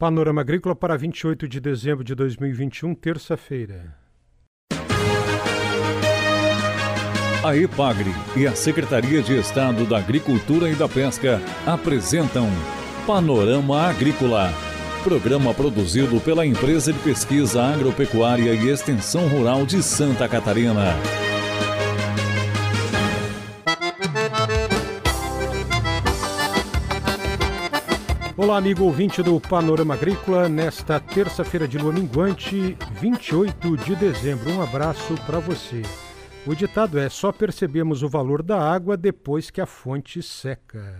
Panorama Agrícola para 28 de dezembro de 2021, terça-feira. A EPAGRE e a Secretaria de Estado da Agricultura e da Pesca apresentam Panorama Agrícola, programa produzido pela Empresa de Pesquisa Agropecuária e Extensão Rural de Santa Catarina. Olá, amigo ouvinte do Panorama Agrícola, nesta terça-feira de lua minguante, 28 de dezembro. Um abraço para você. O ditado é: só percebemos o valor da água depois que a fonte seca.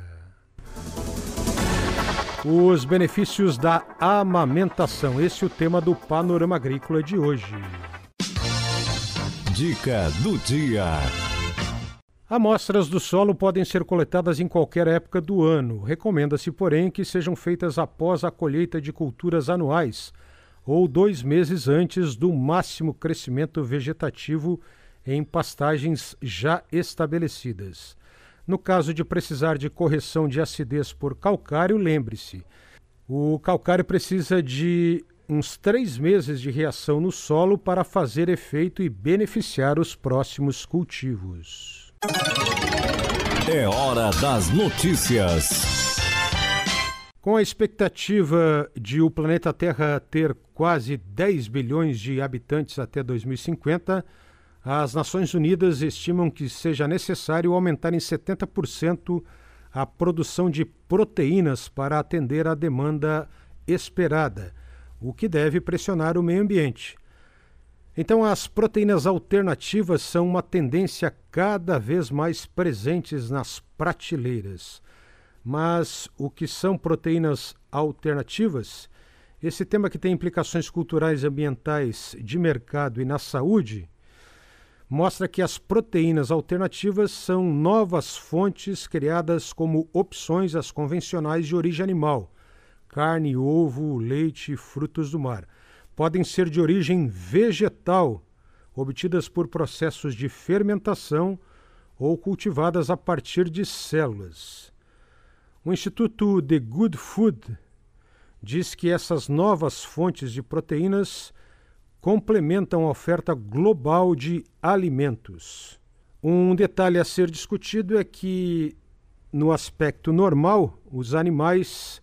Os benefícios da amamentação. Esse é o tema do Panorama Agrícola de hoje. Dica do dia. Amostras do solo podem ser coletadas em qualquer época do ano. Recomenda-se, porém, que sejam feitas após a colheita de culturas anuais ou dois meses antes do máximo crescimento vegetativo em pastagens já estabelecidas. No caso de precisar de correção de acidez por calcário, lembre-se: o calcário precisa de uns três meses de reação no solo para fazer efeito e beneficiar os próximos cultivos. É hora das notícias. Com a expectativa de o planeta Terra ter quase 10 bilhões de habitantes até 2050, as Nações Unidas estimam que seja necessário aumentar em 70% a produção de proteínas para atender à demanda esperada, o que deve pressionar o meio ambiente. Então, as proteínas alternativas são uma tendência cada vez mais presentes nas prateleiras. Mas o que são proteínas alternativas? Esse tema que tem implicações culturais ambientais de mercado e na saúde mostra que as proteínas alternativas são novas fontes criadas como opções às convencionais de origem animal, carne, ovo, leite frutos do mar. Podem ser de origem vegetal, obtidas por processos de fermentação ou cultivadas a partir de células. O Instituto The Good Food diz que essas novas fontes de proteínas complementam a oferta global de alimentos. Um detalhe a ser discutido é que, no aspecto normal, os animais,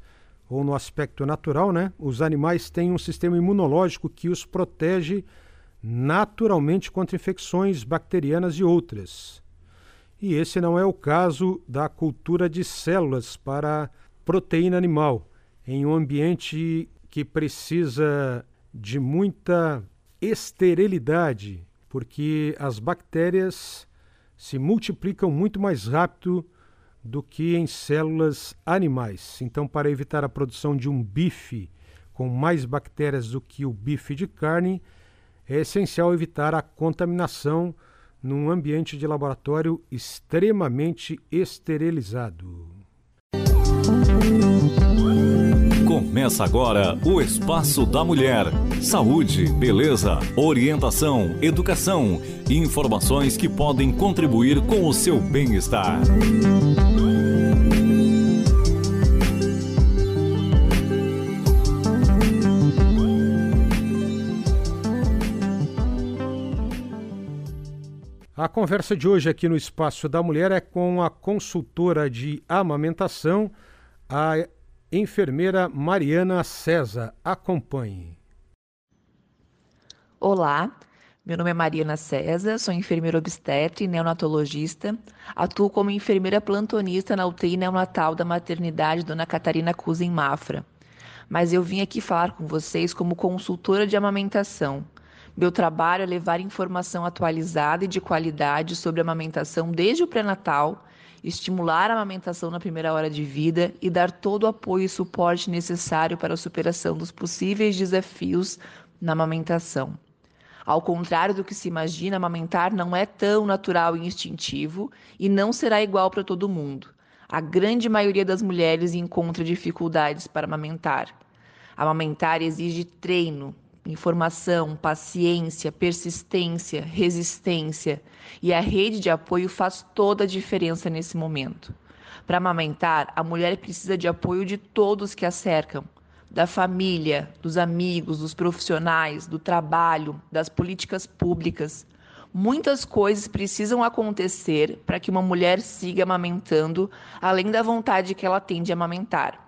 ou no aspecto natural, né, os animais têm um sistema imunológico que os protege naturalmente contra infecções bacterianas e outras. E esse não é o caso da cultura de células para proteína animal, em um ambiente que precisa de muita esterilidade, porque as bactérias se multiplicam muito mais rápido do que em células animais. Então, para evitar a produção de um bife com mais bactérias do que o bife de carne, é essencial evitar a contaminação num ambiente de laboratório extremamente esterilizado. Começa agora o Espaço da Mulher. Saúde, beleza, orientação, educação e informações que podem contribuir com o seu bem-estar. A conversa de hoje aqui no Espaço da Mulher é com a consultora de amamentação, a enfermeira Mariana César. Acompanhe. Olá, meu nome é Mariana César, sou enfermeira obstetra e neonatologista. Atuo como enfermeira plantonista na UTI neonatal da maternidade Dona Catarina Cusa em Mafra. Mas eu vim aqui falar com vocês como consultora de amamentação. Meu trabalho é levar informação atualizada e de qualidade sobre amamentação desde o pré-natal estimular a amamentação na primeira hora de vida e dar todo o apoio e suporte necessário para a superação dos possíveis desafios na amamentação. Ao contrário do que se imagina, amamentar não é tão natural e instintivo e não será igual para todo mundo. A grande maioria das mulheres encontra dificuldades para amamentar. Amamentar exige treino, informação, paciência, persistência, resistência. E a rede de apoio faz toda a diferença nesse momento. Para amamentar, a mulher precisa de apoio de todos que a cercam. da família, dos amigos, dos profissionais, do trabalho, das políticas públicas. Muitas coisas precisam acontecer para que uma mulher siga amamentando, além da vontade que ela tem de amamentar.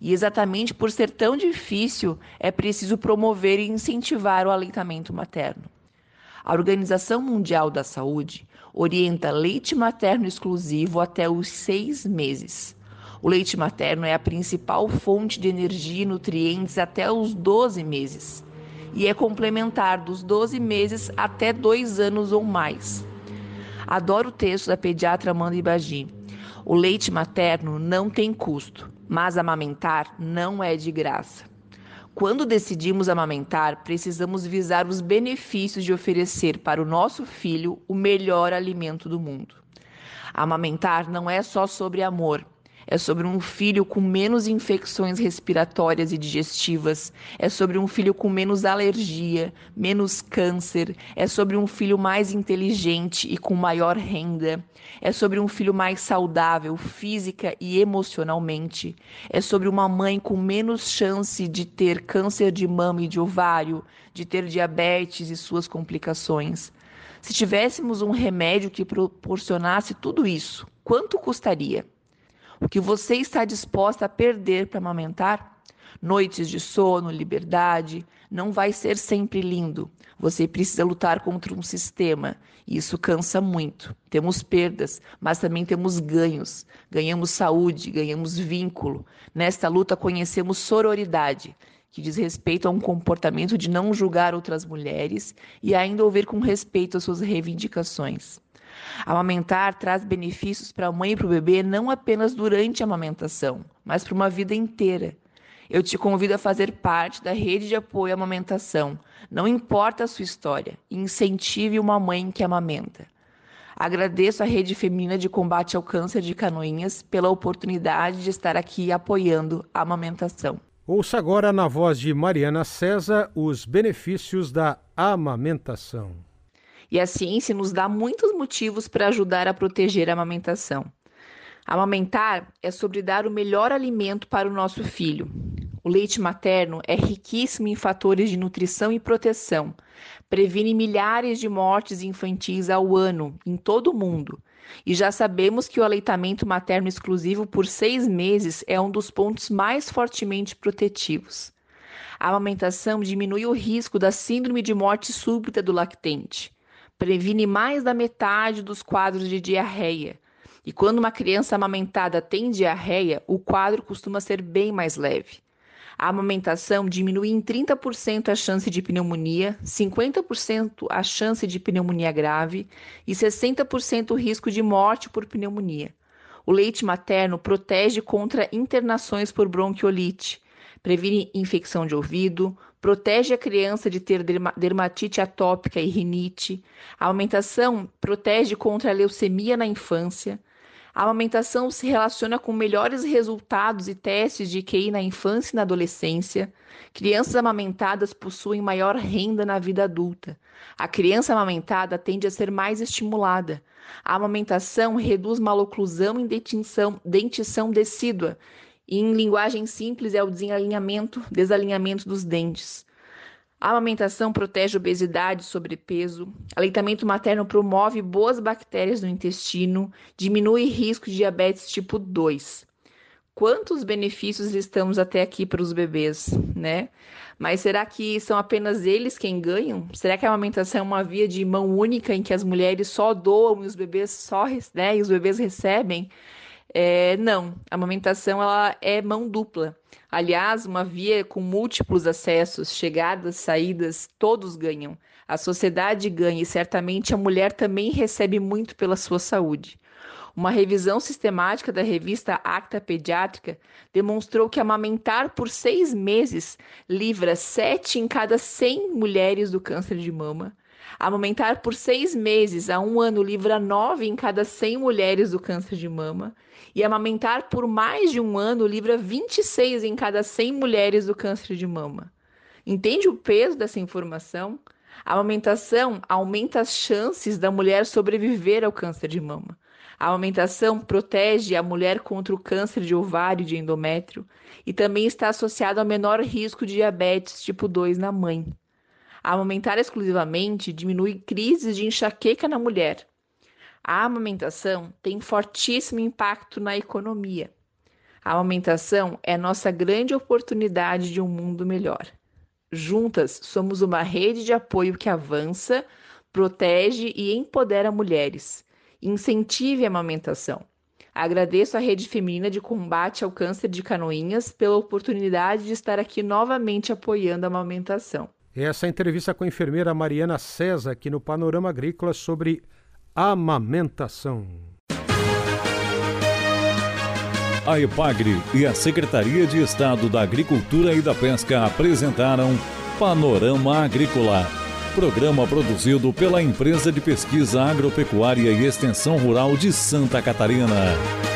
E exatamente por ser tão difícil, é preciso promover e incentivar o aleitamento materno. A Organização Mundial da Saúde orienta leite materno exclusivo até os seis meses. O leite materno é a principal fonte de energia e nutrientes até os 12 meses e é complementar dos 12 meses até dois anos ou mais. Adoro o texto da pediatra Amanda Ibagi. O leite materno não tem custo, mas amamentar não é de graça. Quando decidimos amamentar, precisamos visar os benefícios de oferecer para o nosso filho o melhor alimento do mundo. Amamentar não é só sobre amor, é sobre um filho com menos infecções respiratórias e digestivas, é sobre um filho com menos alergia, menos câncer, é sobre um filho mais inteligente e com maior renda, é sobre um filho mais saudável física e emocionalmente, é sobre uma mãe com menos chance de ter câncer de mama e de ovário, de ter diabetes e suas complicações. Se tivéssemos um remédio que proporcionasse tudo isso, quanto custaria? O que você está disposta a perder para amamentar? Noites de sono, liberdade, não vai ser sempre lindo. Você precisa lutar contra um sistema e isso cansa muito. Temos perdas, mas também temos ganhos. Ganhamos saúde, ganhamos vínculo. Nesta luta conhecemos sororidade, que diz respeito a um comportamento de não julgar outras mulheres e ainda ouvir com respeito as suas reivindicações. Amamentar traz benefícios para a mãe e para o bebê não apenas durante a amamentação, mas para uma vida inteira. Eu te convido a fazer parte da rede de apoio à amamentação. Não importa a sua história, incentive uma mãe que amamenta. Agradeço à Rede Feminina de Combate ao Câncer de Canoinhas pela oportunidade de estar aqui apoiando a amamentação. Ouça agora, na voz de Mariana César, os benefícios da amamentação. E a ciência nos dá muitos motivos para ajudar a proteger a amamentação. Amamentar é sobre dar o melhor alimento para o nosso filho. O leite materno é riquíssimo em fatores de nutrição e proteção. Previne milhares de mortes infantis ao ano em todo o mundo. E já sabemos que o aleitamento materno exclusivo por seis meses é um dos pontos mais fortemente protetivos. A amamentação diminui o risco da síndrome de morte súbita do lactente previne mais da metade dos quadros de diarreia. E quando uma criança amamentada tem diarreia, o quadro costuma ser bem mais leve. A amamentação diminui em 30% a chance de pneumonia, 50% a chance de pneumonia grave e 60% o risco de morte por pneumonia. O leite materno protege contra internações por bronquiolite, previne infecção de ouvido, protege a criança de ter dermatite atópica e rinite. A amamentação protege contra a leucemia na infância. A amamentação se relaciona com melhores resultados e testes de QI na infância e na adolescência. Crianças amamentadas possuem maior renda na vida adulta. A criança amamentada tende a ser mais estimulada. A amamentação reduz maloclusão e dentição, dentição decídua e em linguagem simples é o desalinhamento, desalinhamento dos dentes. A amamentação protege obesidade e sobrepeso. Aleitamento materno promove boas bactérias no intestino, diminui risco de diabetes tipo 2. Quantos benefícios estamos até aqui para os bebês, né? Mas será que são apenas eles quem ganham? Será que a amamentação é uma via de mão única em que as mulheres só doam e os bebês só, né, e os bebês recebem? É, não, a amamentação ela é mão dupla. Aliás, uma via com múltiplos acessos, chegadas, saídas, todos ganham. A sociedade ganha e certamente a mulher também recebe muito pela sua saúde. Uma revisão sistemática da revista Acta Pediátrica demonstrou que amamentar por seis meses livra sete em cada cem mulheres do câncer de mama. Amamentar por seis meses a um ano livra nove em cada cem mulheres do câncer de mama e amamentar por mais de um ano livra 26 em cada 100 mulheres do câncer de mama. Entende o peso dessa informação? A amamentação aumenta as chances da mulher sobreviver ao câncer de mama. A amamentação protege a mulher contra o câncer de ovário e de endométrio e também está associado ao menor risco de diabetes tipo 2 na mãe. Amamentar exclusivamente diminui crises de enxaqueca na mulher. A amamentação tem fortíssimo impacto na economia. A amamentação é nossa grande oportunidade de um mundo melhor. Juntas, somos uma rede de apoio que avança, protege e empodera mulheres. Incentive a amamentação. Agradeço à Rede Feminina de Combate ao Câncer de Canoinhas pela oportunidade de estar aqui novamente apoiando a amamentação. Essa entrevista com a enfermeira Mariana César aqui no Panorama Agrícola sobre amamentação. A EPAGRE e a Secretaria de Estado da Agricultura e da Pesca apresentaram Panorama Agrícola, programa produzido pela Empresa de Pesquisa Agropecuária e Extensão Rural de Santa Catarina.